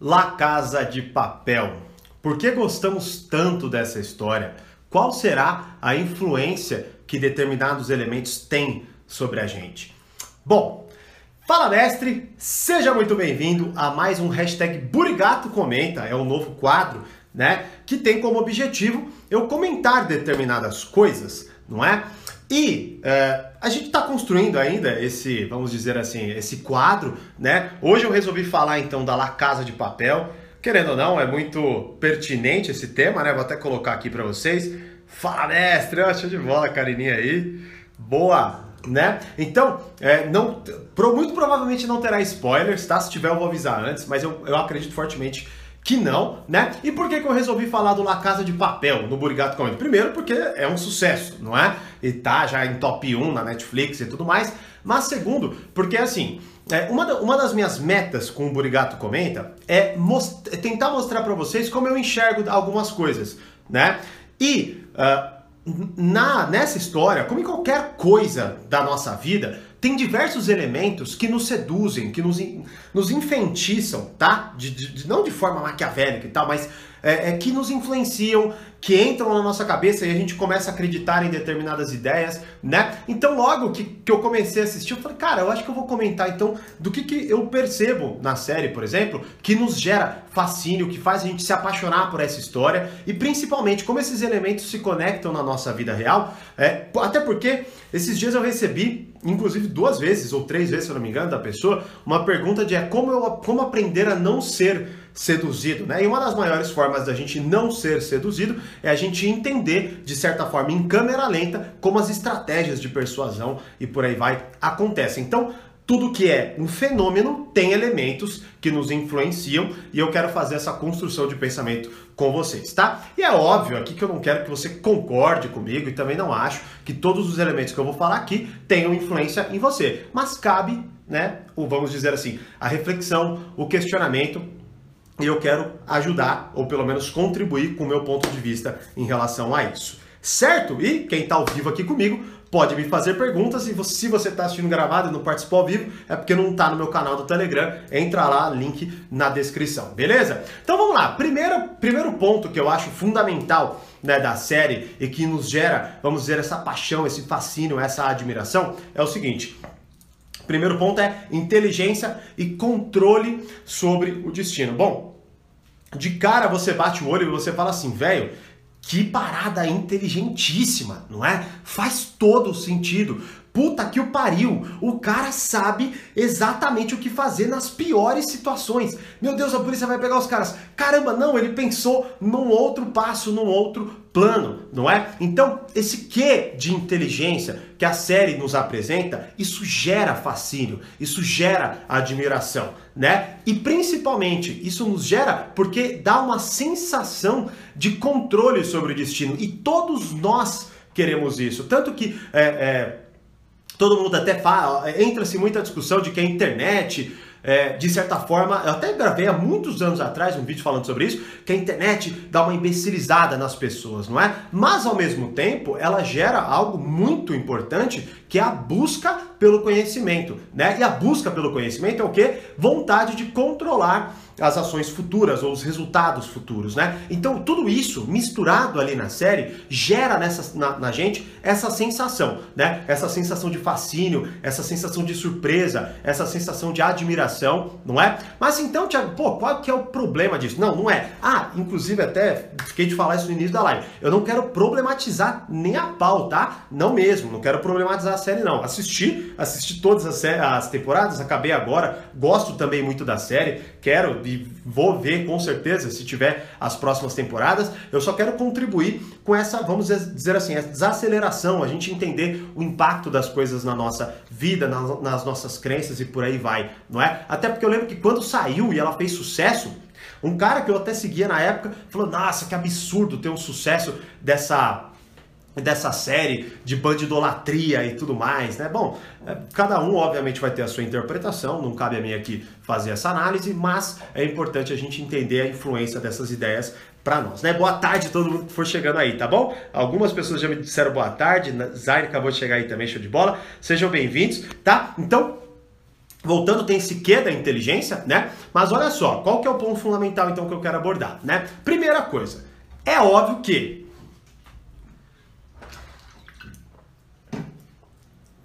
La Casa de Papel. Por que gostamos tanto dessa história? Qual será a influência que determinados elementos têm sobre a gente? Bom, fala mestre, seja muito bem-vindo a mais um hashtag Burigato Comenta, é um novo quadro, né? Que tem como objetivo eu comentar determinadas coisas, não é? E uh, a gente está construindo ainda esse, vamos dizer assim, esse quadro, né? Hoje eu resolvi falar então da La Casa de Papel. Querendo ou não, é muito pertinente esse tema, né? Vou até colocar aqui para vocês. Fala, mestre! Show de bola, Carininha aí. Boa, né? Então, é, não, muito provavelmente não terá spoilers, tá? Se tiver eu vou avisar antes, mas eu, eu acredito fortemente que não, né? E por que, que eu resolvi falar do La Casa de Papel no Burigato Comenta? Primeiro, porque é um sucesso, não é? E tá já em top 1 na Netflix e tudo mais. Mas segundo, porque assim, é, uma, da, uma das minhas metas com o Burigato Comenta é, most, é tentar mostrar para vocês como eu enxergo algumas coisas, né? E uh, na, nessa história, como em qualquer coisa da nossa vida, tem diversos elementos que nos seduzem, que nos, nos enfeitiçam, tá? De, de, não de forma maquiavélica e tal, mas é, é, que nos influenciam, que entram na nossa cabeça e a gente começa a acreditar em determinadas ideias, né? Então, logo que, que eu comecei a assistir, eu falei, cara, eu acho que eu vou comentar então do que, que eu percebo na série, por exemplo, que nos gera fascínio, que faz a gente se apaixonar por essa história e principalmente como esses elementos se conectam na nossa vida real. É, até porque esses dias eu recebi inclusive duas vezes ou três vezes, se eu não me engano, da pessoa, uma pergunta de é, como, eu, como aprender a não ser seduzido, né? E uma das maiores formas da gente não ser seduzido é a gente entender, de certa forma, em câmera lenta, como as estratégias de persuasão e por aí vai acontecem. Então, tudo que é um fenômeno tem elementos que nos influenciam e eu quero fazer essa construção de pensamento com vocês, tá? E é óbvio aqui que eu não quero que você concorde comigo e também não acho que todos os elementos que eu vou falar aqui tenham influência em você, mas cabe, né, o vamos dizer assim, a reflexão, o questionamento e eu quero ajudar ou pelo menos contribuir com o meu ponto de vista em relação a isso. Certo? E quem está ao vivo aqui comigo pode me fazer perguntas e se você está assistindo gravado e não participou ao vivo, é porque não está no meu canal do Telegram. Entra lá, link na descrição, beleza? Então vamos lá. Primeiro, primeiro ponto que eu acho fundamental né, da série e que nos gera, vamos dizer, essa paixão, esse fascínio, essa admiração é o seguinte. Primeiro ponto é inteligência e controle sobre o destino. Bom, de cara você bate o olho e você fala assim, velho, que parada inteligentíssima, não é? Faz todo sentido. Puta que o pariu! O cara sabe exatamente o que fazer nas piores situações. Meu Deus, a polícia vai pegar os caras. Caramba, não, ele pensou num outro passo, num outro plano, não é? Então, esse quê de inteligência que a série nos apresenta, isso gera fascínio, isso gera admiração, né? E principalmente, isso nos gera porque dá uma sensação de controle sobre o destino. E todos nós queremos isso. Tanto que é, é, Todo mundo até fala, entra-se muita discussão de que a internet, é, de certa forma, eu até gravei há muitos anos atrás um vídeo falando sobre isso, que a internet dá uma imbecilizada nas pessoas, não é? Mas ao mesmo tempo, ela gera algo muito importante, que é a busca pelo conhecimento, né? E a busca pelo conhecimento é o que? Vontade de controlar as ações futuras ou os resultados futuros, né? Então tudo isso misturado ali na série gera nessa, na, na, gente essa sensação, né? Essa sensação de fascínio, essa sensação de surpresa, essa sensação de admiração, não é? Mas então, Tiago, pô, qual que é o problema disso? Não, não é. Ah, inclusive até fiquei de falar isso no início da live. Eu não quero problematizar nem a pau, tá? Não mesmo, não quero problematizar a série não. Assisti, assisti todas as, as temporadas, acabei agora, gosto também muito da série, quero e vou ver com certeza se tiver as próximas temporadas. Eu só quero contribuir com essa, vamos dizer assim, essa desaceleração, a gente entender o impacto das coisas na nossa vida, nas, nas nossas crenças e por aí vai, não é? Até porque eu lembro que quando saiu e ela fez sucesso, um cara que eu até seguia na época falou: Nossa, que absurdo ter um sucesso dessa dessa série de bandidolatria e tudo mais, né? Bom, cada um obviamente vai ter a sua interpretação, não cabe a mim aqui fazer essa análise, mas é importante a gente entender a influência dessas ideias para nós, né? Boa tarde todo mundo que for chegando aí, tá bom? Algumas pessoas já me disseram boa tarde, Zaire acabou de chegar aí também, show de bola. Sejam bem-vindos, tá? Então, Voltando, tem esse quê da inteligência, né? Mas olha só, qual que é o ponto fundamental então que eu quero abordar, né? Primeira coisa, é óbvio que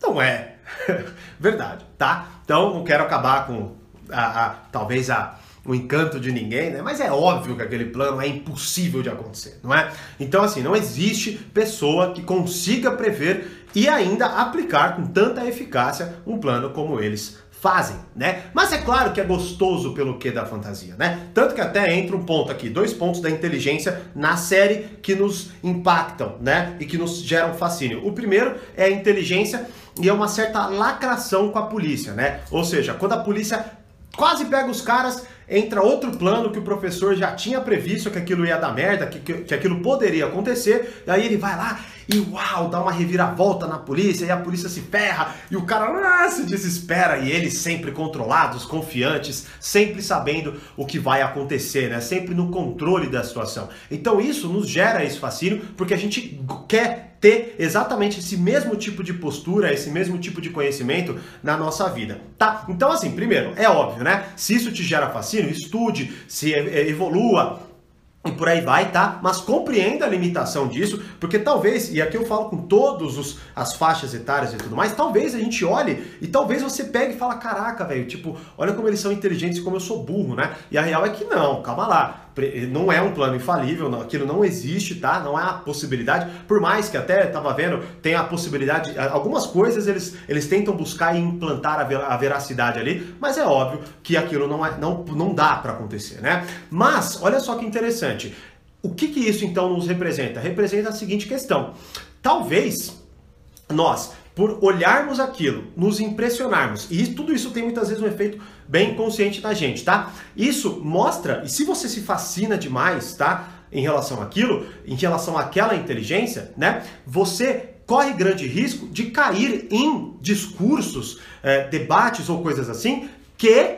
não é verdade, tá? Então não quero acabar com a, a talvez a o encanto de ninguém, né? Mas é óbvio que aquele plano é impossível de acontecer, não é? Então, assim, não existe pessoa que consiga prever e ainda aplicar com tanta eficácia um plano como eles fazem, né? Mas é claro que é gostoso pelo que da fantasia, né? Tanto que até entra um ponto aqui, dois pontos da inteligência na série que nos impactam, né? E que nos geram fascínio. O primeiro é a inteligência e é uma certa lacração com a polícia, né? Ou seja, quando a polícia quase pega os caras entra outro plano que o professor já tinha previsto que aquilo ia dar merda, que, que, que aquilo poderia acontecer, e aí ele vai lá e uau, dá uma reviravolta na polícia, e a polícia se ferra, e o cara ah, se desespera, e eles sempre controlados, confiantes, sempre sabendo o que vai acontecer, né? Sempre no controle da situação. Então isso nos gera esse fascínio, porque a gente quer ter exatamente esse mesmo tipo de postura, esse mesmo tipo de conhecimento na nossa vida, tá? Então assim, primeiro, é óbvio, né? Se isso te gera fascínio, estude, se evolua, e por aí vai, tá? Mas compreenda a limitação disso, porque talvez, e aqui eu falo com todas as faixas etárias e tudo mais, talvez a gente olhe e talvez você pegue e fala, caraca, velho, tipo, olha como eles são inteligentes e como eu sou burro, né? E a real é que não, calma lá não é um plano infalível, não, aquilo não existe, tá? Não há possibilidade, por mais que até estava vendo, tem a possibilidade, algumas coisas eles, eles tentam buscar e implantar a veracidade ali, mas é óbvio que aquilo não, é, não, não dá para acontecer, né? Mas, olha só que interessante, o que, que isso então nos representa? Representa a seguinte questão, talvez nós por olharmos aquilo, nos impressionarmos. E tudo isso tem muitas vezes um efeito bem consciente da gente, tá? Isso mostra, e se você se fascina demais, tá? Em relação àquilo, em relação àquela inteligência, né? Você corre grande risco de cair em discursos, é, debates ou coisas assim que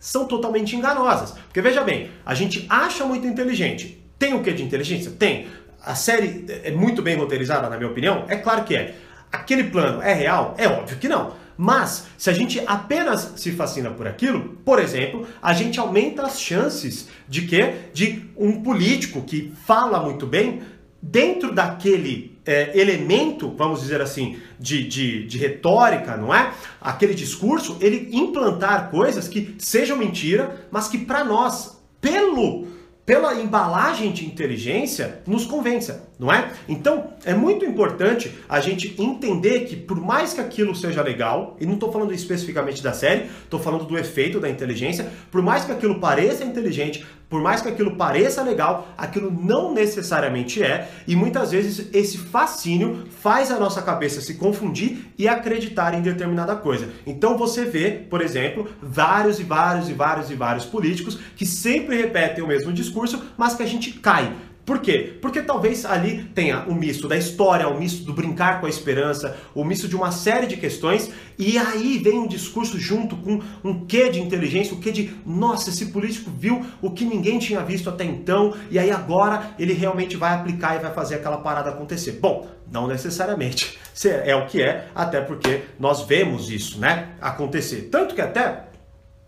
são totalmente enganosas. Porque veja bem, a gente acha muito inteligente. Tem o que de inteligência? Tem. A série é muito bem roteirizada, na minha opinião? É claro que é. Aquele plano é real? É óbvio que não. Mas, se a gente apenas se fascina por aquilo, por exemplo, a gente aumenta as chances de que de um político que fala muito bem, dentro daquele é, elemento, vamos dizer assim, de, de, de, retórica, não é? Aquele discurso, ele implantar coisas que sejam mentira, mas que para nós, pelo pela embalagem de inteligência, nos convença, não é? Então, é muito importante a gente entender que, por mais que aquilo seja legal, e não estou falando especificamente da série, estou falando do efeito da inteligência, por mais que aquilo pareça inteligente, por mais que aquilo pareça legal, aquilo não necessariamente é, e muitas vezes esse fascínio faz a nossa cabeça se confundir e acreditar em determinada coisa. Então você vê, por exemplo, vários e vários e vários e vários políticos que sempre repetem o mesmo discurso, mas que a gente cai. Por quê? Porque talvez ali tenha o misto da história, o misto do brincar com a esperança, o misto de uma série de questões, e aí vem um discurso junto com um quê de inteligência, o quê de, nossa, esse político viu o que ninguém tinha visto até então, e aí agora ele realmente vai aplicar e vai fazer aquela parada acontecer. Bom, não necessariamente é o que é, até porque nós vemos isso, né, acontecer. Tanto que até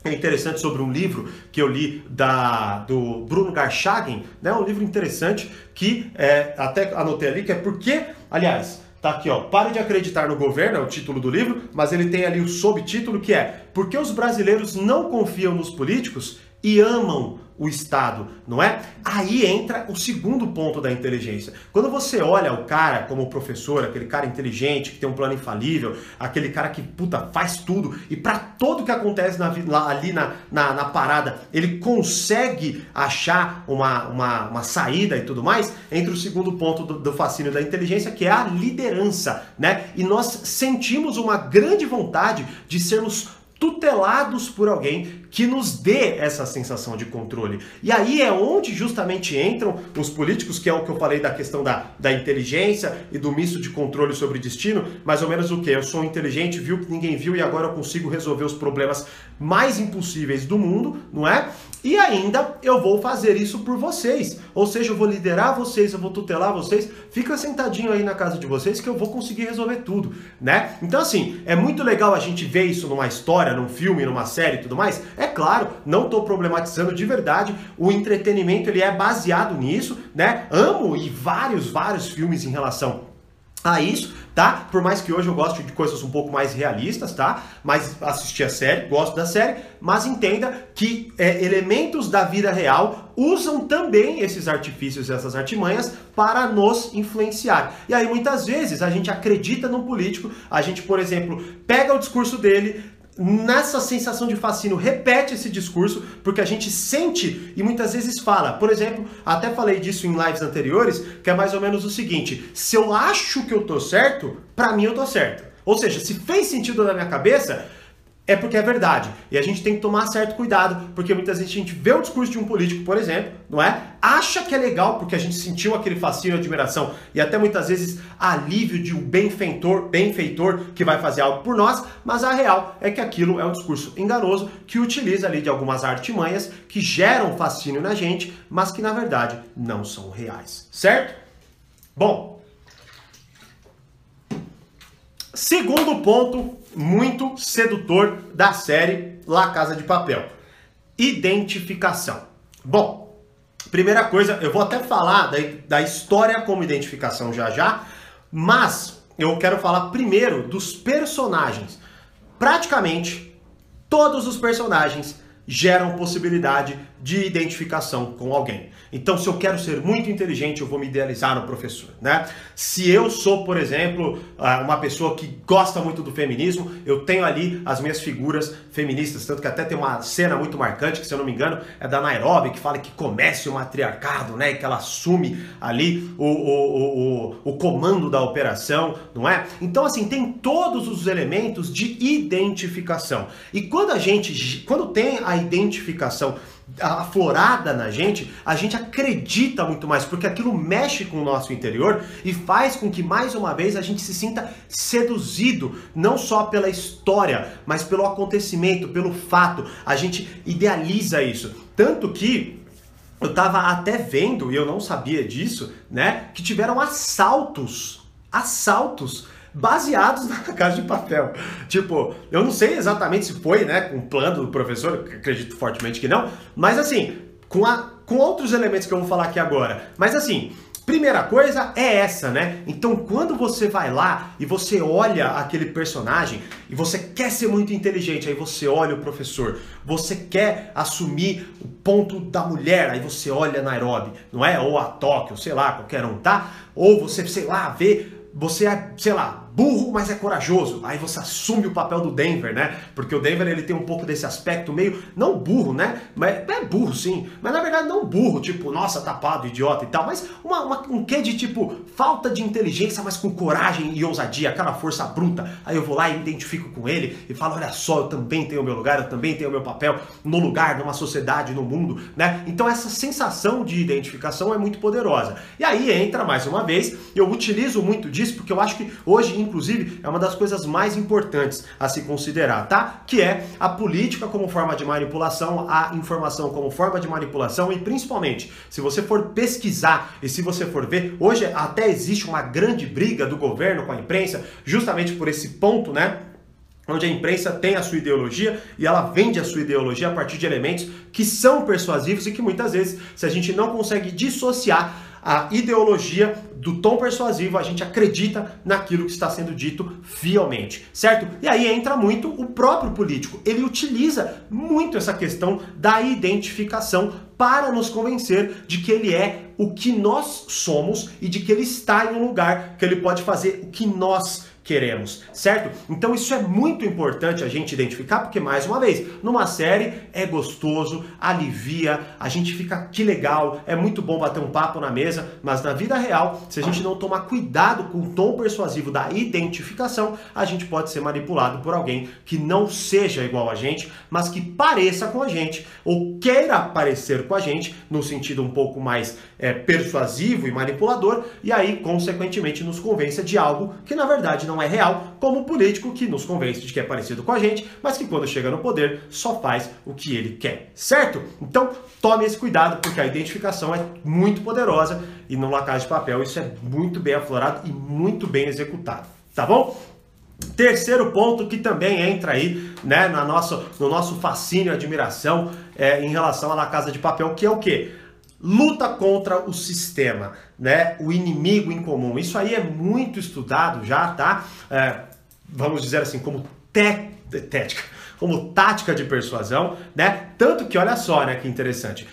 é interessante sobre um livro que eu li da, do Bruno Garchagen, né? Um livro interessante que é, até anotei ali que é porque, aliás, tá aqui ó, pare de acreditar no governo é o título do livro, mas ele tem ali o subtítulo que é porque os brasileiros não confiam nos políticos e amam o Estado, não é? Aí entra o segundo ponto da inteligência. Quando você olha o cara como professor, aquele cara inteligente, que tem um plano infalível, aquele cara que, puta, faz tudo, e para tudo que acontece na, lá, ali na, na, na, parada, ele consegue achar uma, uma, uma, saída e tudo mais, entra o segundo ponto do, do fascínio da inteligência, que é a liderança, né? E nós sentimos uma grande vontade de sermos tutelados por alguém que nos dê essa sensação de controle. E aí é onde justamente entram os políticos, que é o que eu falei da questão da, da inteligência e do misto de controle sobre destino, mais ou menos o que? Eu sou inteligente, viu que ninguém viu e agora eu consigo resolver os problemas mais impossíveis do mundo, não é? E ainda eu vou fazer isso por vocês. Ou seja, eu vou liderar vocês, eu vou tutelar vocês. Fica sentadinho aí na casa de vocês que eu vou conseguir resolver tudo, né? Então assim, é muito legal a gente ver isso numa história, num filme, numa série e tudo mais. É claro, não estou problematizando de verdade. O entretenimento ele é baseado nisso, né? Amo e vários, vários filmes em relação a isso, tá? Por mais que hoje eu goste de coisas um pouco mais realistas, tá? Mas assisti a série, gosto da série, mas entenda que é, elementos da vida real usam também esses artifícios, essas artimanhas para nos influenciar. E aí muitas vezes a gente acredita no político, a gente, por exemplo, pega o discurso dele, nessa sensação de fascínio, repete esse discurso, porque a gente sente e muitas vezes fala. Por exemplo, até falei disso em lives anteriores, que é mais ou menos o seguinte: se eu acho que eu tô certo, para mim eu tô certo. Ou seja, se fez sentido na minha cabeça, é porque é verdade. E a gente tem que tomar certo cuidado, porque muitas vezes a gente vê o discurso de um político, por exemplo, não é? Acha que é legal porque a gente sentiu aquele fascínio, admiração e até muitas vezes alívio de um benfeitor, benfeitor que vai fazer algo por nós, mas a real é que aquilo é um discurso enganoso que utiliza ali de algumas artimanhas que geram fascínio na gente, mas que na verdade não são reais, certo? Bom, segundo ponto muito sedutor da série La Casa de Papel. Identificação. Bom, primeira coisa, eu vou até falar da, da história como identificação já já, mas eu quero falar primeiro dos personagens. Praticamente todos os personagens geram possibilidade de identificação com alguém. Então, se eu quero ser muito inteligente, eu vou me idealizar no professor, né? Se eu sou, por exemplo, ah, uma pessoa que gosta muito do feminismo, eu tenho ali as minhas figuras feministas, tanto que até tem uma cena muito marcante, que se eu não me engano, é da Nairobi, que fala que comece o matriarcado, né? E que ela assume ali o, o, o, o comando da operação, não é? Então, assim, tem todos os elementos de identificação. E quando a gente, quando tem a identificação aflorada na gente, a gente acredita muito mais, porque aquilo mexe com o nosso interior e faz com que mais uma vez a gente se sinta seduzido, não só pela história, mas pelo acontecimento, pelo fato. A gente idealiza isso. Tanto que eu estava até vendo, e eu não sabia disso, né, que tiveram assaltos, assaltos baseados na Casa de Papel. Tipo, eu não sei exatamente se foi, né, com o plano do professor, acredito fortemente que não, mas assim, com, a, com outros elementos que eu vou falar aqui agora. Mas assim, Primeira coisa é essa, né? Então, quando você vai lá e você olha aquele personagem e você quer ser muito inteligente, aí você olha o professor. Você quer assumir o ponto da mulher, aí você olha Nairobi, não é? Ou a Tóquio, sei lá, qualquer um, tá? Ou você, sei lá, vê você sei lá, burro, mas é corajoso. Aí você assume o papel do Denver, né? Porque o Denver ele tem um pouco desse aspecto meio não burro, né? Mas é burro sim, mas na verdade não burro, tipo, nossa, tapado, idiota e tal, mas uma, uma, um quê de tipo falta de inteligência, mas com coragem e ousadia, aquela força bruta. Aí eu vou lá e identifico com ele e falo, olha só, eu também tenho o meu lugar, eu também tenho o meu papel no lugar, numa sociedade, no mundo, né? Então essa sensação de identificação é muito poderosa. E aí entra mais uma vez, eu utilizo muito disso porque eu acho que hoje inclusive, é uma das coisas mais importantes a se considerar, tá? Que é a política como forma de manipulação, a informação como forma de manipulação e principalmente, se você for pesquisar e se você for ver, hoje até existe uma grande briga do governo com a imprensa, justamente por esse ponto, né? onde a imprensa tem a sua ideologia e ela vende a sua ideologia a partir de elementos que são persuasivos e que muitas vezes, se a gente não consegue dissociar a ideologia do tom persuasivo, a gente acredita naquilo que está sendo dito fielmente, certo? E aí entra muito o próprio político. Ele utiliza muito essa questão da identificação para nos convencer de que ele é o que nós somos e de que ele está em um lugar que ele pode fazer o que nós queremos, certo? Então isso é muito importante a gente identificar, porque mais uma vez, numa série é gostoso, alivia, a gente fica que legal, é muito bom bater um papo na mesa, mas na vida real, se a gente não tomar cuidado com o tom persuasivo da identificação, a gente pode ser manipulado por alguém que não seja igual a gente, mas que pareça com a gente ou queira parecer com a gente, no sentido um pouco mais é, persuasivo e manipulador, e aí, consequentemente, nos convença de algo que na verdade não não é real, como o político que nos convence de que é parecido com a gente, mas que quando chega no poder só faz o que ele quer, certo? Então tome esse cuidado, porque a identificação é muito poderosa e no La Casa de Papel isso é muito bem aflorado e muito bem executado, tá bom? Terceiro ponto que também entra aí, né, na nossa, no nosso fascínio e admiração é, em relação à La Casa de Papel, que é o quê? Luta contra o sistema, né? O inimigo em comum. Isso aí é muito estudado já, tá? É, vamos dizer assim, como tética, como tática de persuasão, né? Tanto que, olha só, né, que interessante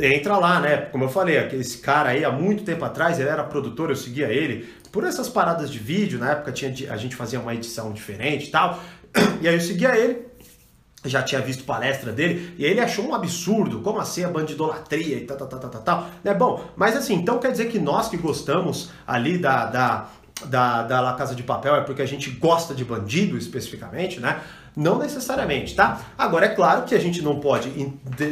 entra lá, né? Como eu falei, esse cara aí há muito tempo atrás, ele era produtor, eu seguia ele por essas paradas de vídeo, na época tinha, a gente fazia uma edição diferente e tal. E aí eu seguia ele, já tinha visto palestra dele, e ele achou um absurdo, como assim a bandidolatria e tal, tal, tal, tal, tal. Né? Bom, mas assim, então quer dizer que nós que gostamos ali da, da, da, da La Casa de Papel é porque a gente gosta de bandido especificamente, né? Não necessariamente, tá? Agora, é claro que a gente não pode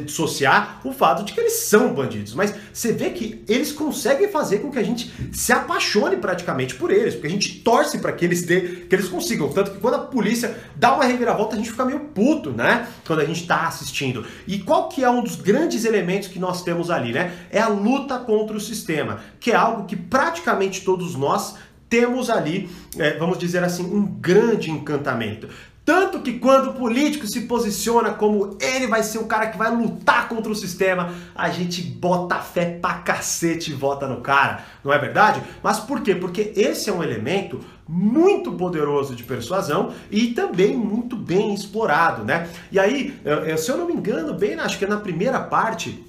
dissociar o fato de que eles são bandidos, mas você vê que eles conseguem fazer com que a gente se apaixone praticamente por eles, porque a gente torce para que eles dê, que eles consigam. Tanto que quando a polícia dá uma reviravolta, a gente fica meio puto, né? Quando a gente tá assistindo. E qual que é um dos grandes elementos que nós temos ali, né? É a luta contra o sistema, que é algo que praticamente todos nós temos ali, é, vamos dizer assim, um grande encantamento. Tanto que quando o político se posiciona como ele vai ser o cara que vai lutar contra o sistema, a gente bota fé pra cacete e vota no cara, não é verdade? Mas por quê? Porque esse é um elemento muito poderoso de persuasão e também muito bem explorado, né? E aí, se eu não me engano, bem, acho que é na primeira parte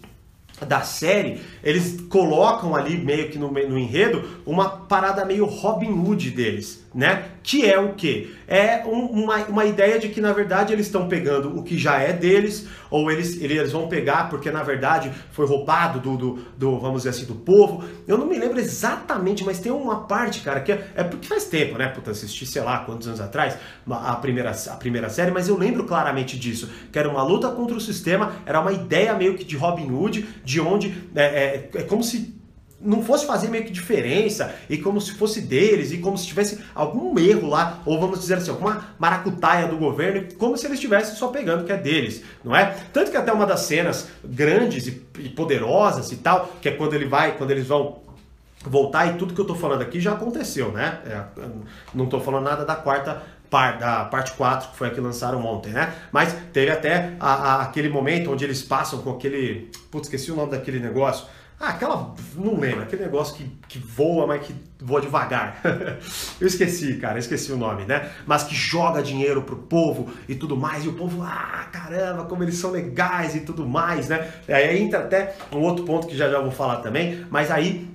da série, eles colocam ali meio que no, no enredo uma parada meio Robin Hood deles, né? Que é o que? É um, uma, uma ideia de que na verdade eles estão pegando o que já é deles, ou eles, eles vão pegar porque na verdade foi roubado do, do, do, vamos dizer assim, do povo. Eu não me lembro exatamente, mas tem uma parte, cara, que é, é porque faz tempo, né? Puta, assisti, sei lá, quantos anos atrás, a primeira, a primeira série, mas eu lembro claramente disso, que era uma luta contra o sistema, era uma ideia meio que de Robin Hood, de onde é, é, é como se não fosse fazer meio que diferença e como se fosse deles e como se tivesse algum erro lá, ou vamos dizer assim, alguma maracutaia do governo, como se eles estivessem só pegando que é deles, não é? Tanto que até uma das cenas grandes e poderosas e tal, que é quando ele vai, quando eles vão voltar e tudo que eu tô falando aqui já aconteceu, né? É, não tô falando nada da quarta da parte 4, que foi a que lançaram ontem, né? Mas teve até a, a, aquele momento onde eles passam com aquele. Putz, esqueci o nome daquele negócio. Ah, aquela. Não lembro, aquele negócio que, que voa, mas que voa devagar. eu esqueci, cara, esqueci o nome, né? Mas que joga dinheiro pro povo e tudo mais. E o povo, ah, caramba, como eles são legais e tudo mais, né? Aí entra até um outro ponto que já já vou falar também. Mas aí,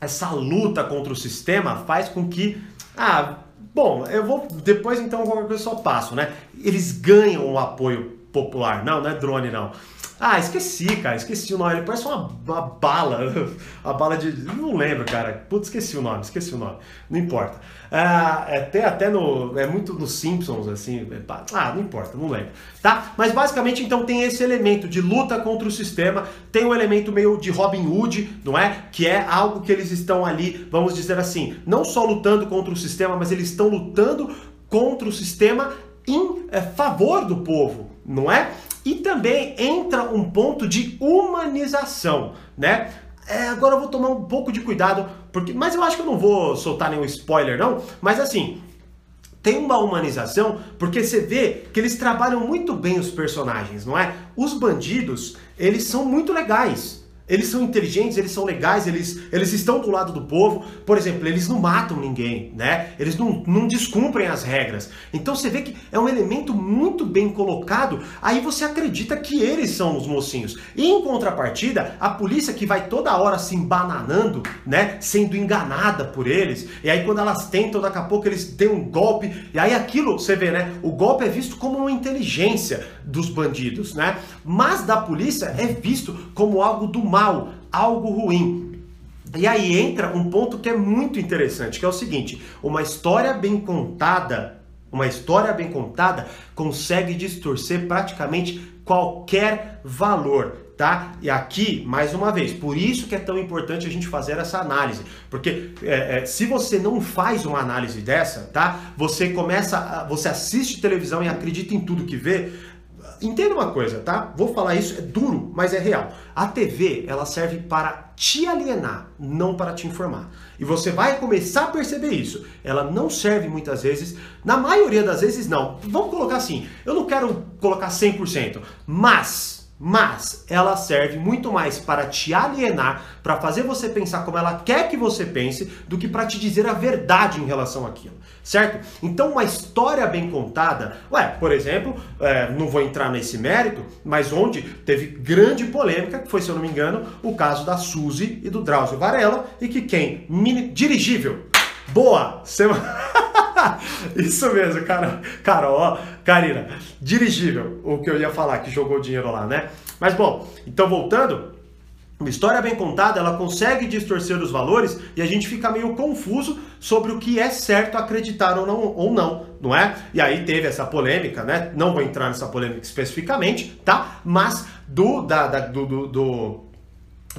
essa luta contra o sistema faz com que. Ah, Bom, eu vou. Depois então qualquer coisa eu só passo, né? Eles ganham o apoio popular. Não, não é drone, não. Ah, esqueci, cara, esqueci o nome. Ele parece uma, uma bala. A bala de. Não lembro, cara. Putz, esqueci o nome, esqueci o nome. Não importa. Ah, até, até no. É muito nos Simpsons, assim. É, ah, não importa, não lembro. Tá? Mas basicamente, então, tem esse elemento de luta contra o sistema. Tem um elemento meio de Robin Hood, não é? Que é algo que eles estão ali, vamos dizer assim, não só lutando contra o sistema, mas eles estão lutando contra o sistema em é, favor do povo, não é? E também entra um ponto de humanização, né? É, agora eu vou tomar um pouco de cuidado, porque, mas eu acho que eu não vou soltar nenhum spoiler, não. Mas assim, tem uma humanização, porque você vê que eles trabalham muito bem os personagens, não é? Os bandidos, eles são muito legais. Eles são inteligentes, eles são legais, eles, eles estão do lado do povo. Por exemplo, eles não matam ninguém, né? Eles não, não descumprem as regras. Então você vê que é um elemento muito bem colocado. Aí você acredita que eles são os mocinhos. E em contrapartida, a polícia que vai toda hora se embananando, né? Sendo enganada por eles. E aí quando elas tentam, daqui a pouco eles têm um golpe. E aí aquilo, você vê, né? O golpe é visto como uma inteligência dos bandidos, né? Mas da polícia é visto como algo do mal mal, algo ruim. E aí entra um ponto que é muito interessante, que é o seguinte: uma história bem contada, uma história bem contada consegue distorcer praticamente qualquer valor, tá? E aqui, mais uma vez, por isso que é tão importante a gente fazer essa análise, porque é, é, se você não faz uma análise dessa, tá? Você começa, você assiste televisão e acredita em tudo que vê, entenda uma coisa, tá? Vou falar isso, é duro, mas é real. A TV, ela serve para te alienar, não para te informar. E você vai começar a perceber isso. Ela não serve muitas vezes, na maioria das vezes não. Vamos colocar assim, eu não quero colocar 100%, mas mas ela serve muito mais para te alienar, para fazer você pensar como ela quer que você pense, do que para te dizer a verdade em relação àquilo, certo? Então, uma história bem contada, ué, por exemplo, é, não vou entrar nesse mérito, mas onde teve grande polêmica, que foi, se eu não me engano, o caso da Suzy e do Drauzio Varela, e que quem? Mini, dirigível. Boa! Semana. Isso mesmo, cara. Carol, Karina, dirigível, o que eu ia falar, que jogou dinheiro lá, né? Mas bom, então voltando, uma história bem contada, ela consegue distorcer os valores e a gente fica meio confuso sobre o que é certo acreditar ou não, ou não, não é? E aí teve essa polêmica, né? Não vou entrar nessa polêmica especificamente, tá? Mas do, da, da do, do, do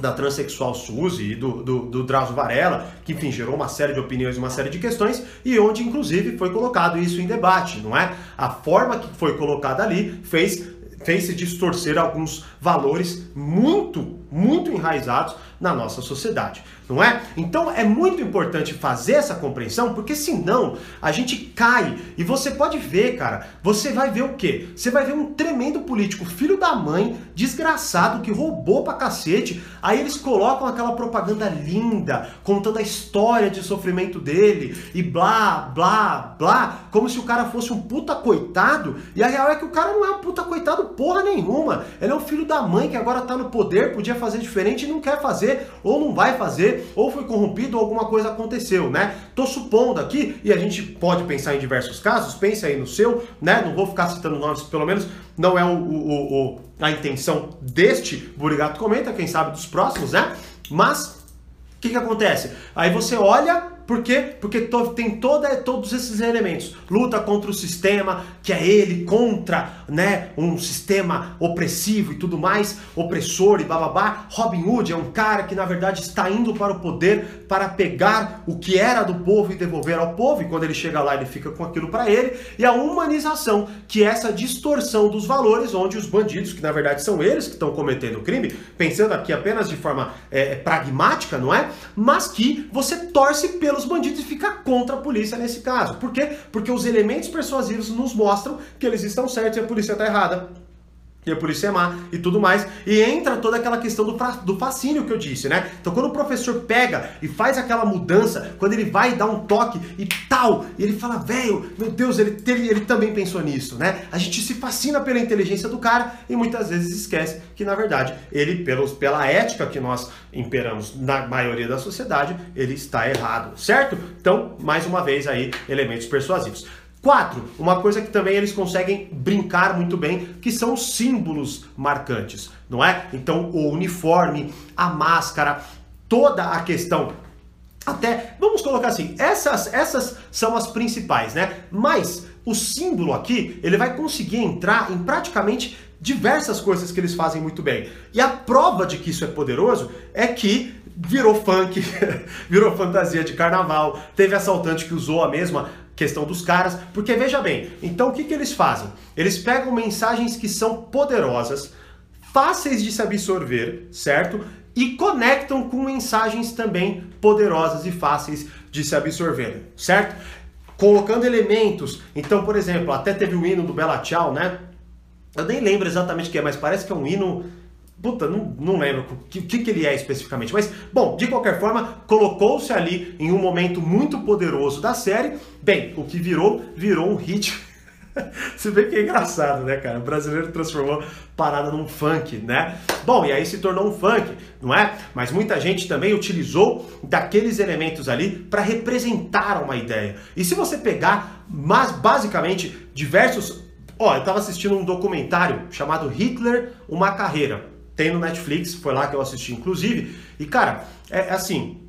da transexual Suzy e do, do, do Drauzio Varela, que enfim gerou uma série de opiniões, uma série de questões, e onde inclusive foi colocado isso em debate, não é? A forma que foi colocada ali fez fez se distorcer alguns valores muito, muito enraizados na nossa sociedade, não é? Então é muito importante fazer essa compreensão, porque senão a gente cai e você pode ver, cara, você vai ver o quê? Você vai ver um tremendo político, filho da mãe, desgraçado, que roubou pra cacete, aí eles colocam aquela propaganda linda, contando a história de sofrimento dele e blá, blá, blá, como se o cara fosse um puta coitado, e a real é que o cara não é um puta coitado porra nenhuma, ele é um filho da mãe que agora tá no poder, podia fazer diferente não quer fazer fazer, ou não vai fazer, ou foi corrompido, ou alguma coisa aconteceu, né? Tô supondo aqui, e a gente pode pensar em diversos casos, pense aí no seu, né? Não vou ficar citando nomes, pelo menos não é o, o, o a intenção deste Burigato Comenta, quem sabe dos próximos, né? Mas, o que que acontece? Aí você olha por quê? Porque tem toda, todos esses elementos. Luta contra o sistema, que é ele contra né, um sistema opressivo e tudo mais, opressor e bababá. Robin Hood é um cara que na verdade está indo para o poder para pegar o que era do povo e devolver ao povo, e quando ele chega lá ele fica com aquilo para ele. E a humanização, que é essa distorção dos valores, onde os bandidos, que na verdade são eles que estão cometendo o crime, pensando aqui apenas de forma é, pragmática, não é? Mas que você torce pelos os bandidos e fica contra a polícia nesse caso. Por quê? Porque os elementos persuasivos nos mostram que eles estão certos e a polícia está errada e a polícia é má e tudo mais. E entra toda aquela questão do, do fascínio que eu disse, né? Então quando o professor pega e faz aquela mudança, quando ele vai dar um toque e tal, e ele fala, velho, meu Deus, ele, ele, ele também pensou nisso, né? A gente se fascina pela inteligência do cara e muitas vezes esquece que, na verdade, ele, pelos, pela ética que nós imperamos na maioria da sociedade, ele está errado, certo? Então, mais uma vez aí, elementos persuasivos. Quatro, uma coisa que também eles conseguem brincar muito bem, que são os símbolos marcantes, não é? Então, o uniforme, a máscara, toda a questão. Até, vamos colocar assim, essas, essas são as principais, né? Mas o símbolo aqui, ele vai conseguir entrar em praticamente diversas coisas que eles fazem muito bem. E a prova de que isso é poderoso é que virou funk, virou fantasia de carnaval, teve assaltante que usou a mesma questão dos caras, porque veja bem, então o que, que eles fazem? Eles pegam mensagens que são poderosas, fáceis de se absorver, certo? E conectam com mensagens também poderosas e fáceis de se absorver, certo? Colocando elementos. Então, por exemplo, até teve o hino do Bela Tchau, né? Eu nem lembro exatamente o que é, mas parece que é um hino Puta, não, não lembro o que, que, que ele é especificamente. Mas, bom, de qualquer forma, colocou-se ali em um momento muito poderoso da série. Bem, o que virou, virou um hit. Se vê que é engraçado, né, cara? O brasileiro transformou parada num funk, né? Bom, e aí se tornou um funk, não é? Mas muita gente também utilizou daqueles elementos ali para representar uma ideia. E se você pegar, mas basicamente diversos. Ó, eu estava assistindo um documentário chamado Hitler, uma carreira tem no Netflix, foi lá que eu assisti inclusive. E cara, é, é assim,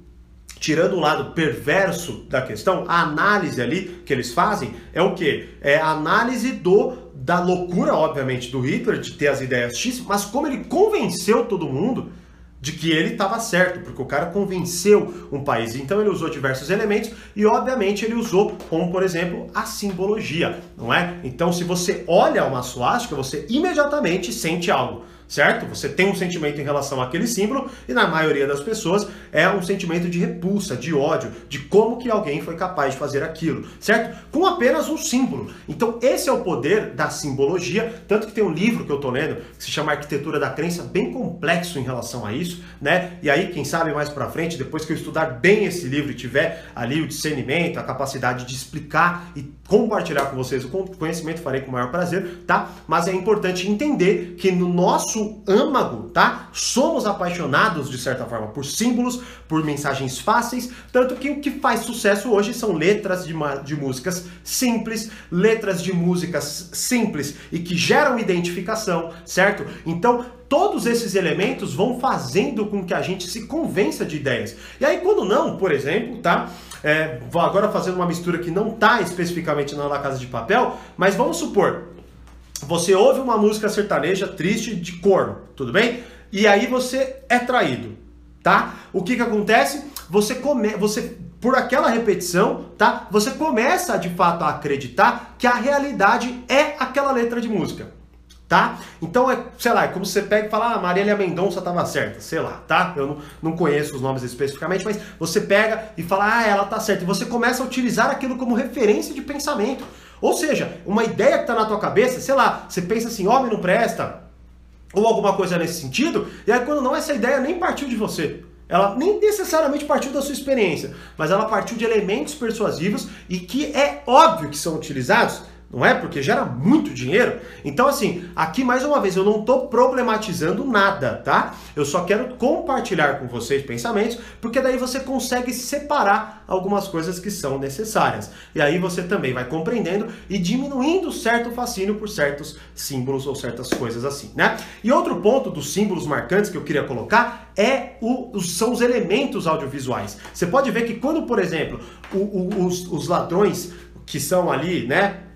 tirando o lado perverso da questão, a análise ali que eles fazem é o que? É a análise do da loucura, obviamente, do Hitler de ter as ideias X, mas como ele convenceu todo mundo de que ele estava certo, porque o cara convenceu um país. Então ele usou diversos elementos e, obviamente, ele usou, como por exemplo, a simbologia, não é? Então, se você olha uma suástica, você imediatamente sente algo certo? Você tem um sentimento em relação àquele símbolo e na maioria das pessoas é um sentimento de repulsa, de ódio, de como que alguém foi capaz de fazer aquilo, certo? Com apenas um símbolo. Então esse é o poder da simbologia, tanto que tem um livro que eu tô lendo que se chama Arquitetura da Crença, bem complexo em relação a isso, né? E aí, quem sabe mais para frente, depois que eu estudar bem esse livro e tiver ali o discernimento, a capacidade de explicar e compartilhar com vocês o conhecimento, farei com o maior prazer, tá? Mas é importante entender que no nosso âmago, tá? Somos apaixonados, de certa forma, por símbolos, por mensagens fáceis, tanto que o que faz sucesso hoje são letras de, de músicas simples, letras de músicas simples e que geram identificação, certo? Então, todos esses elementos vão fazendo com que a gente se convença de ideias. E aí, quando não, por exemplo, tá? É, agora fazendo uma mistura que não está especificamente na La Casa de Papel, mas vamos supor, você ouve uma música sertaneja triste de corno, tudo bem? E aí você é traído, tá? O que que acontece? Você você por aquela repetição, tá? Você começa de fato a acreditar que a realidade é aquela letra de música, tá? Então é, sei lá, é como você pega e fala, ah, Marília Mendonça estava certa, sei lá, tá? Eu não, não conheço os nomes especificamente, mas você pega e fala, ah, ela tá certa, e você começa a utilizar aquilo como referência de pensamento. Ou seja, uma ideia que está na tua cabeça, sei lá, você pensa assim, homem não presta, ou alguma coisa nesse sentido, e aí quando não, essa ideia nem partiu de você. Ela nem necessariamente partiu da sua experiência, mas ela partiu de elementos persuasivos e que é óbvio que são utilizados não é? Porque gera muito dinheiro. Então, assim, aqui mais uma vez, eu não estou problematizando nada, tá? Eu só quero compartilhar com vocês pensamentos, porque daí você consegue separar algumas coisas que são necessárias. E aí você também vai compreendendo e diminuindo certo fascínio por certos símbolos ou certas coisas assim, né? E outro ponto dos símbolos marcantes que eu queria colocar é o, são os elementos audiovisuais. Você pode ver que quando, por exemplo, o, o, os, os ladrões que são ali, né?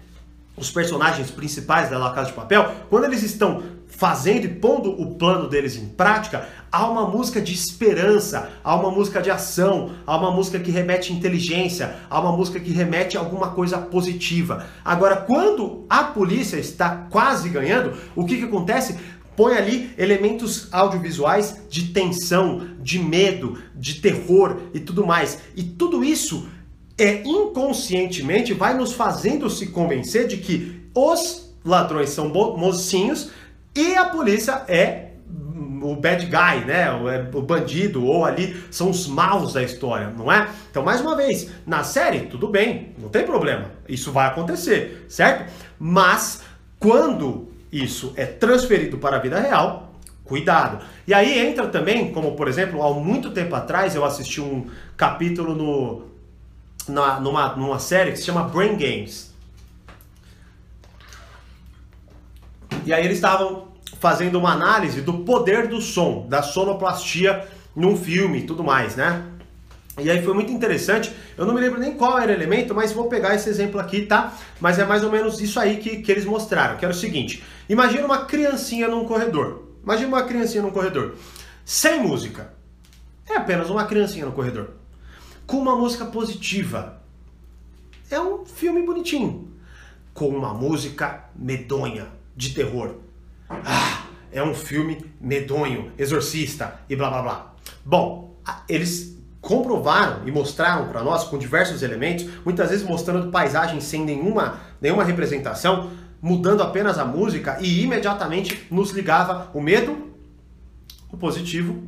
Os personagens principais da La Casa de Papel, quando eles estão fazendo e pondo o plano deles em prática, há uma música de esperança, há uma música de ação, há uma música que remete à inteligência, há uma música que remete a alguma coisa positiva. Agora, quando a polícia está quase ganhando, o que, que acontece? Põe ali elementos audiovisuais de tensão, de medo, de terror e tudo mais. E tudo isso é inconscientemente vai nos fazendo se convencer de que os ladrões são mocinhos e a polícia é o bad guy, né? É o bandido, ou ali são os maus da história, não é? Então, mais uma vez, na série, tudo bem, não tem problema, isso vai acontecer, certo? Mas quando isso é transferido para a vida real, cuidado. E aí entra também, como por exemplo, há muito tempo atrás eu assisti um capítulo no na, numa, numa série que se chama Brain Games. E aí eles estavam fazendo uma análise do poder do som, da sonoplastia num filme e tudo mais, né? E aí foi muito interessante. Eu não me lembro nem qual era o elemento, mas vou pegar esse exemplo aqui, tá? Mas é mais ou menos isso aí que, que eles mostraram, que era o seguinte. Imagina uma criancinha num corredor. Imagina uma criancinha num corredor. Sem música. É apenas uma criancinha no corredor com uma música positiva. É um filme bonitinho. Com uma música medonha, de terror. Ah, é um filme medonho, exorcista e blá blá blá. Bom, eles comprovaram e mostraram para nós com diversos elementos, muitas vezes mostrando paisagens sem nenhuma, nenhuma representação, mudando apenas a música e imediatamente nos ligava o medo, o positivo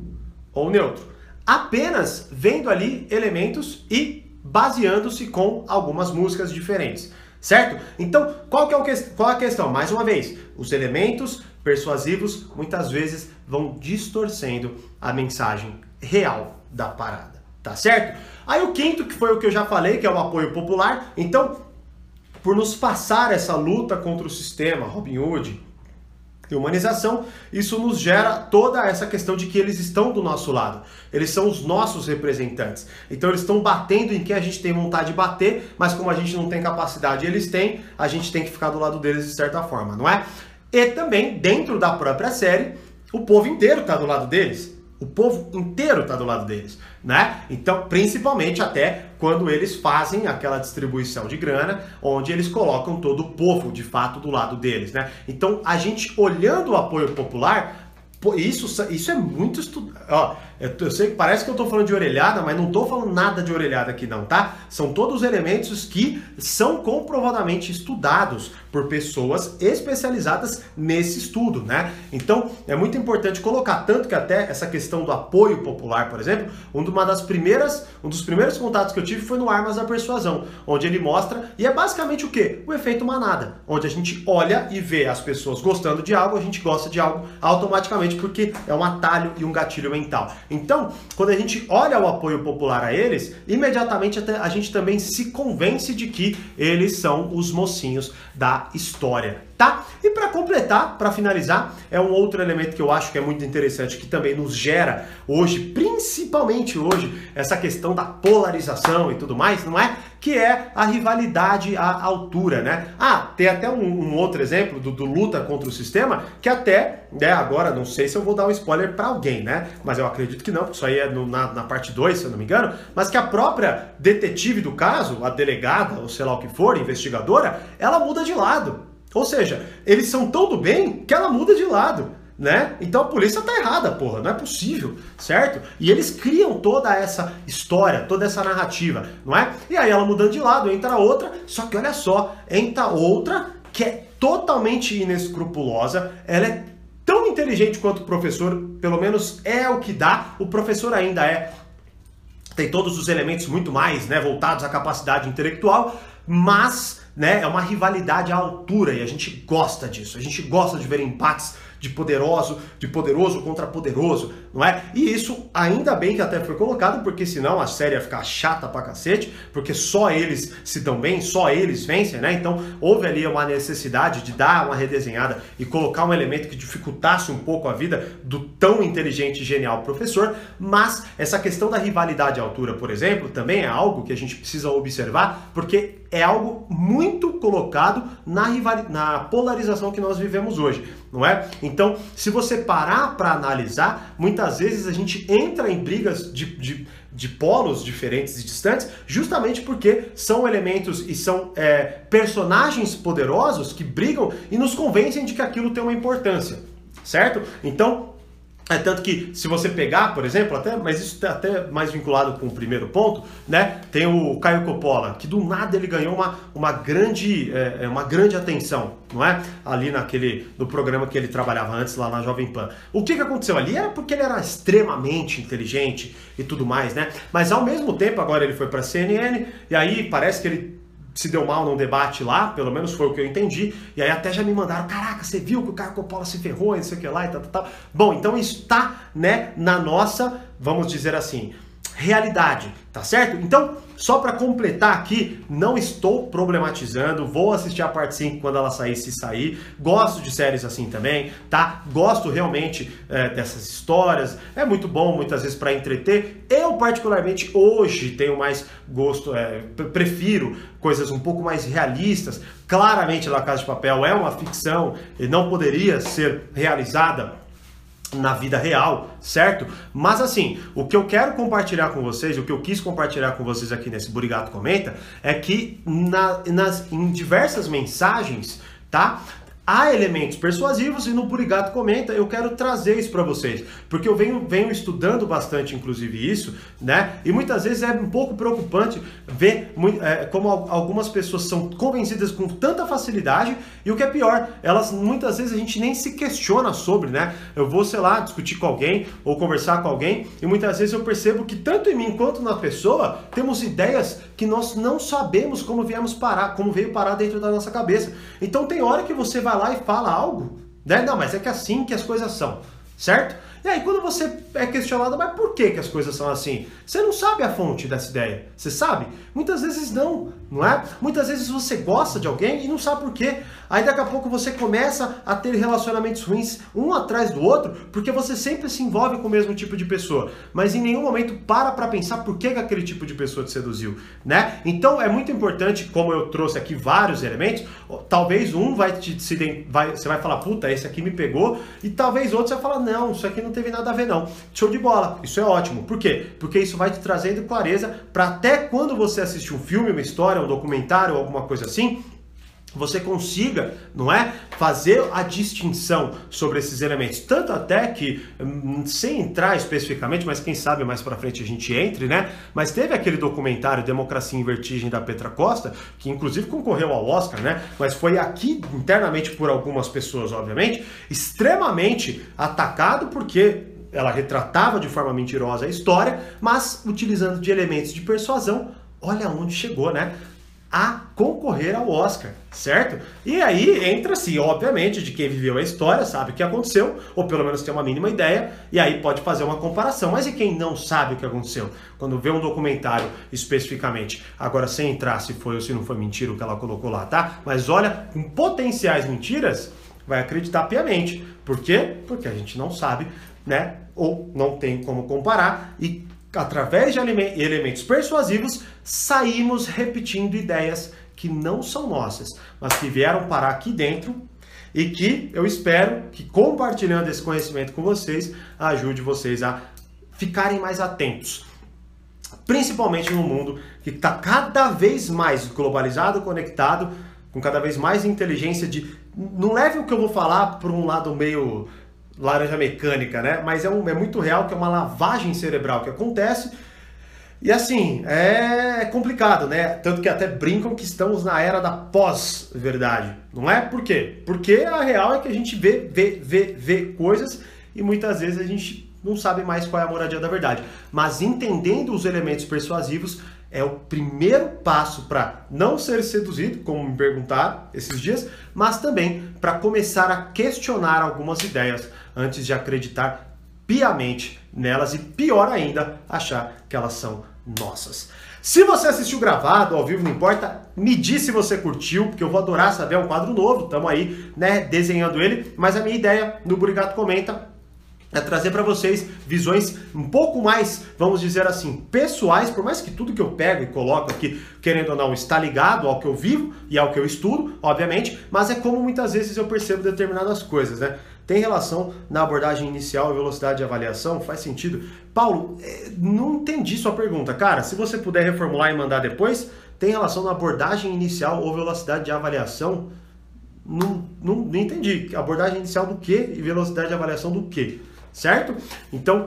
ou o neutro apenas vendo ali elementos e baseando-se com algumas músicas diferentes, certo? Então, qual que é que, qual a questão? Mais uma vez, os elementos persuasivos muitas vezes vão distorcendo a mensagem real da parada, tá certo? Aí o quinto, que foi o que eu já falei, que é o apoio popular. Então, por nos passar essa luta contra o sistema, Robin Hood, e humanização, isso nos gera toda essa questão de que eles estão do nosso lado. Eles são os nossos representantes. Então eles estão batendo em quem a gente tem vontade de bater, mas como a gente não tem capacidade, eles têm, a gente tem que ficar do lado deles de certa forma, não é? E também, dentro da própria série, o povo inteiro está do lado deles. O povo inteiro está do lado deles, né? Então, principalmente até quando eles fazem aquela distribuição de grana, onde eles colocam todo o povo de fato do lado deles, né? Então, a gente olhando o apoio popular, isso, isso é muito estudado. Eu sei que parece que eu estou falando de orelhada, mas não estou falando nada de orelhada aqui não, tá? São todos elementos que são comprovadamente estudados por pessoas especializadas nesse estudo, né? Então é muito importante colocar tanto que até essa questão do apoio popular, por exemplo, uma das primeiras, um dos primeiros contatos que eu tive foi no Armas da Persuasão, onde ele mostra e é basicamente o que? O efeito manada, onde a gente olha e vê as pessoas gostando de algo, a gente gosta de algo automaticamente porque é um atalho e um gatilho mental. Então, quando a gente olha o apoio popular a eles, imediatamente a gente também se convence de que eles são os mocinhos da história, tá? E para completar, para finalizar, é um outro elemento que eu acho que é muito interessante, que também nos gera hoje, principalmente hoje, essa questão da polarização e tudo mais, não é? Que é a rivalidade à altura, né? Ah, tem até um, um outro exemplo do, do, luta contra o sistema, que até, né, agora não sei se eu vou dar um spoiler para alguém, né? Mas eu acredito que não, porque isso aí é no, na, na parte 2, se eu não me engano, mas que a própria detetive do caso, a delegada, ou sei lá o que for, investigadora, ela muda de lado. Ou seja, eles são tão do bem que ela muda de lado. Né? Então a polícia tá errada, porra, não é possível, certo? E eles criam toda essa história, toda essa narrativa, não é? E aí ela mudando de lado, entra outra, só que olha só, entra outra que é totalmente inescrupulosa, ela é tão inteligente quanto o professor, pelo menos é o que dá, o professor ainda é tem todos os elementos muito mais, né, voltados à capacidade intelectual, mas né, é uma rivalidade à altura e a gente gosta disso. A gente gosta de ver empates de poderoso, de poderoso contra poderoso, não é? E isso ainda bem que até foi colocado, porque senão a série ia ficar chata pra cacete, porque só eles se dão bem, só eles vencem, né? Então houve ali uma necessidade de dar uma redesenhada e colocar um elemento que dificultasse um pouco a vida do tão inteligente e genial professor, mas essa questão da rivalidade à altura, por exemplo, também é algo que a gente precisa observar, porque é algo muito colocado na, na polarização que nós vivemos hoje, não é? Então, se você parar para analisar, muitas vezes a gente entra em brigas de, de, de, polos diferentes e distantes, justamente porque são elementos e são é, personagens poderosos que brigam e nos convencem de que aquilo tem uma importância, certo? Então, é tanto que se você pegar, por exemplo, até, mas isso está até mais vinculado com o primeiro ponto, né? Tem o Caio Coppola, que do nada ele ganhou uma, uma, grande, é, é, uma grande atenção, não é? Ali naquele no programa que ele trabalhava antes lá na Jovem Pan. O que, que aconteceu ali? Era porque ele era extremamente inteligente e tudo mais, né? Mas ao mesmo tempo agora ele foi para CNN e aí parece que ele se deu mal num debate lá, pelo menos foi o que eu entendi, e aí até já me mandaram, caraca, você viu que o Caio Coppola se ferrou, não sei o que lá e tal, tal, tal. Bom, então isso está, né, na nossa, vamos dizer assim, realidade, tá certo? Então, só para completar aqui, não estou problematizando, vou assistir a parte 5 quando ela sair, se sair. Gosto de séries assim também, tá? Gosto realmente é, dessas histórias, é muito bom muitas vezes para entreter. Eu, particularmente, hoje tenho mais gosto, é, prefiro coisas um pouco mais realistas. Claramente, La Casa de Papel é uma ficção e não poderia ser realizada na vida real, certo? Mas assim, o que eu quero compartilhar com vocês, o que eu quis compartilhar com vocês aqui nesse Burigato Comenta, é que na, nas, em diversas mensagens, tá? Há elementos persuasivos e no Burigato comenta, eu quero trazer isso para vocês, porque eu venho, venho estudando bastante, inclusive, isso, né? E muitas vezes é um pouco preocupante ver é, como algumas pessoas são convencidas com tanta facilidade e o que é pior, elas muitas vezes a gente nem se questiona sobre, né? Eu vou, sei lá, discutir com alguém ou conversar com alguém e muitas vezes eu percebo que tanto em mim quanto na pessoa temos ideias que nós não sabemos como viemos parar, como veio parar dentro da nossa cabeça. Então tem hora que você vai lá e fala algo, né? Não, mas é que assim que as coisas são, certo? E aí quando você é questionado, mas por que, que as coisas são assim? Você não sabe a fonte dessa ideia, você sabe? Muitas vezes não, não é? Muitas vezes você gosta de alguém e não sabe por quê. Aí daqui a pouco você começa a ter relacionamentos ruins um atrás do outro, porque você sempre se envolve com o mesmo tipo de pessoa, mas em nenhum momento para para pensar por que, que aquele tipo de pessoa te seduziu, né? Então é muito importante, como eu trouxe aqui vários elementos, talvez um vai te se vai, você vai falar, puta, esse aqui me pegou, e talvez outro você vai falar, não, isso aqui não teve nada a ver não. Show de bola, isso é ótimo. Por quê? Porque isso vai te trazendo clareza para até quando você assistir um filme, uma história, um documentário, alguma coisa assim, você consiga, não é, fazer a distinção sobre esses elementos, tanto até que hum, sem entrar especificamente, mas quem sabe mais para frente a gente entre, né? Mas teve aquele documentário Democracia em Vertigem da Petra Costa, que inclusive concorreu ao Oscar, né? Mas foi aqui internamente por algumas pessoas, obviamente, extremamente atacado porque ela retratava de forma mentirosa a história, mas utilizando de elementos de persuasão olha onde chegou, né? a concorrer ao Oscar, certo? E aí entra-se, obviamente, de quem viveu a história, sabe o que aconteceu, ou pelo menos tem uma mínima ideia, e aí pode fazer uma comparação. Mas e quem não sabe o que aconteceu? Quando vê um documentário especificamente, agora sem entrar se foi ou se não foi mentira o que ela colocou lá, tá? Mas olha, com potenciais mentiras, vai acreditar piamente. Por quê? Porque a gente não sabe, né? Ou não tem como comparar e através de elementos persuasivos, saímos repetindo ideias que não são nossas, mas que vieram parar aqui dentro e que eu espero que compartilhando esse conhecimento com vocês ajude vocês a ficarem mais atentos. Principalmente no mundo que está cada vez mais globalizado, conectado, com cada vez mais inteligência de. Não leve o que eu vou falar por um lado meio laranja mecânica, né? Mas é, um, é muito real que é uma lavagem cerebral que acontece. E assim, é complicado, né? Tanto que até brincam que estamos na era da pós-verdade. Não é? Por quê? Porque a real é que a gente vê, vê, vê, vê coisas e muitas vezes a gente não sabe mais qual é a moradia da verdade. Mas entendendo os elementos persuasivos é o primeiro passo para não ser seduzido, como me perguntaram esses dias, mas também para começar a questionar algumas ideias antes de acreditar piamente nelas e, pior ainda, achar que elas são nossas. Se você assistiu gravado, ao vivo, não importa, me diz se você curtiu, porque eu vou adorar saber, é um quadro novo, estamos aí, né, desenhando ele, mas a minha ideia no Burigato Comenta é trazer para vocês visões um pouco mais, vamos dizer assim, pessoais, por mais que tudo que eu pego e coloco aqui, querendo ou não, está ligado ao que eu vivo e ao que eu estudo, obviamente, mas é como muitas vezes eu percebo determinadas coisas, né? Tem relação na abordagem inicial e velocidade de avaliação? Faz sentido? Paulo, é, não entendi sua pergunta. Cara, se você puder reformular e mandar depois, tem relação na abordagem inicial ou velocidade de avaliação? Não, não, não entendi. Abordagem inicial do que e velocidade de avaliação do que? Certo? Então,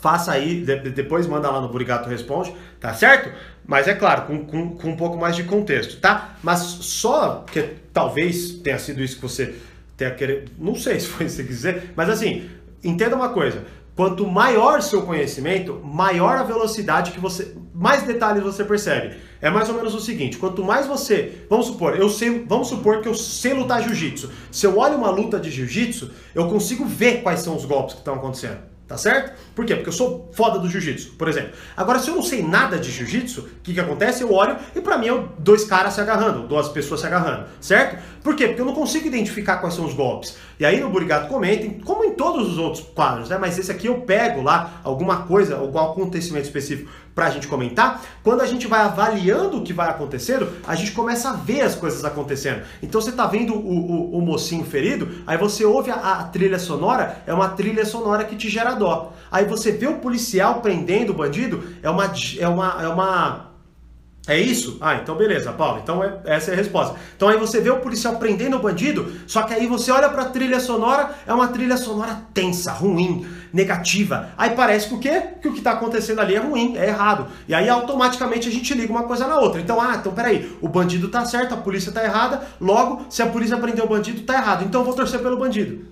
faça aí, depois manda lá no Burigato Responde, tá certo? Mas é claro, com, com, com, um pouco mais de contexto, tá? Mas só que talvez tenha sido isso que você tenha querido, não sei se foi isso que quiser, mas assim, entenda uma coisa, quanto maior seu conhecimento, maior a velocidade que você, mais detalhes você percebe. É mais ou menos o seguinte, quanto mais você, vamos supor, eu sei, vamos supor que eu sei lutar jiu-jitsu. Se eu olho uma luta de jiu-jitsu, eu consigo ver quais são os golpes que estão acontecendo. Tá certo? Por quê? Porque eu sou foda do jiu-jitsu, por exemplo. Agora, se eu não sei nada de jiu-jitsu, o que, que acontece? Eu olho e para mim é dois caras se agarrando, duas pessoas se agarrando, certo? Por quê? Porque eu não consigo identificar quais são os golpes. E aí no Burigato comentem, como em todos os outros quadros, né? Mas esse aqui eu pego lá alguma coisa, algum acontecimento específico para a gente comentar. Quando a gente vai avaliando o que vai acontecendo, a gente começa a ver as coisas acontecendo. Então você tá vendo o, o, o mocinho ferido, aí você ouve a, a, trilha sonora, é uma trilha sonora que te gera dó. Aí você vê o policial prendendo o bandido, é uma, é uma, é uma é isso? Ah, então beleza, Paulo. Então é, essa é a resposta. Então aí você vê o policial prendendo o bandido, só que aí você olha para a trilha sonora, é uma trilha sonora tensa, ruim, negativa. Aí parece que o quê? Que o que está acontecendo ali é ruim, é errado. E aí automaticamente a gente liga uma coisa na outra. Então, ah, então peraí, o bandido tá certo, a polícia tá errada, logo, se a polícia prendeu o bandido, tá errado. Então vou torcer pelo bandido.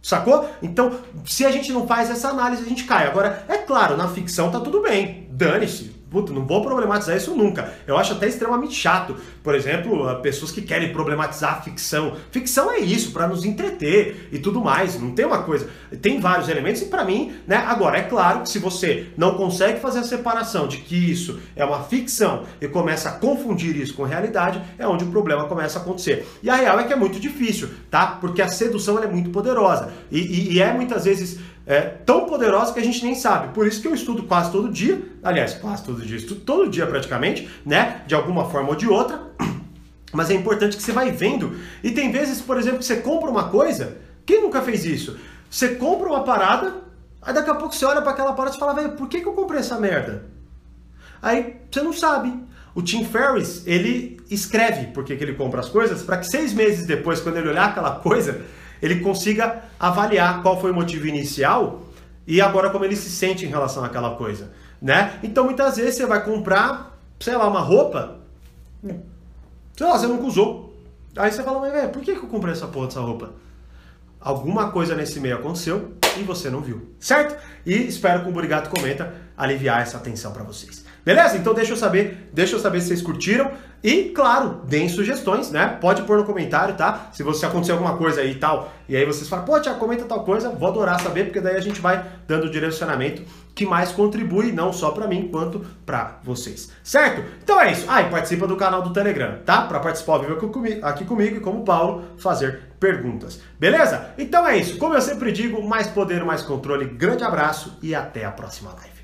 Sacou? Então, se a gente não faz essa análise, a gente cai. Agora, é claro, na ficção tá tudo bem. Dane-se puta, não vou problematizar isso nunca. Eu acho até extremamente chato. Por exemplo, pessoas que querem problematizar a ficção. Ficção é isso, para nos entreter e tudo mais. Não tem uma coisa. Tem vários elementos e para mim, né? Agora, é claro que se você não consegue fazer a separação de que isso é uma ficção e começa a confundir isso com realidade, é onde o problema começa a acontecer. E a real é que é muito difícil, tá? Porque a sedução é muito poderosa. E, e, e é muitas vezes é, tão poderosa que a gente nem sabe. Por isso que eu estudo quase todo dia, aliás, quase todo dia, estudo todo dia praticamente, né? De alguma forma ou de outra. Mas é importante que você vai vendo. E tem vezes, por exemplo, que você compra uma coisa. Quem nunca fez isso? Você compra uma parada, aí daqui a pouco você olha para aquela parada e fala, velho, por que, que eu comprei essa merda? Aí você não sabe. O Tim Ferriss, ele escreve por que, que ele compra as coisas, para que seis meses depois, quando ele olhar aquela coisa, ele consiga avaliar qual foi o motivo inicial e agora como ele se sente em relação àquela coisa, né? Então muitas vezes você vai comprar, sei lá, uma roupa, sei lá, você nunca usou. Aí você fala, mas velho, por que, eu comprei essa porra dessa roupa? Alguma coisa nesse meio aconteceu e você não viu, certo? E espero que o Burigato Comenta aliviar essa atenção para vocês. Beleza? Então deixa eu saber, deixa eu saber se vocês curtiram e, claro, deem sugestões, né? Pode pôr no comentário, tá? Se você acontecer alguma coisa aí e tal, e aí vocês falam, pô, Tiago, comenta tal coisa, vou adorar saber, porque daí a gente vai dando direcionamento que mais contribui, não só para mim, quanto para vocês. Certo? Então é isso. Ah, e participa do canal do Telegram, tá? Para participar ao vivo aqui comigo e como Paulo, fazer perguntas. Beleza? Então é isso. Como eu sempre digo, mais poder, mais controle. Grande abraço e até a próxima live.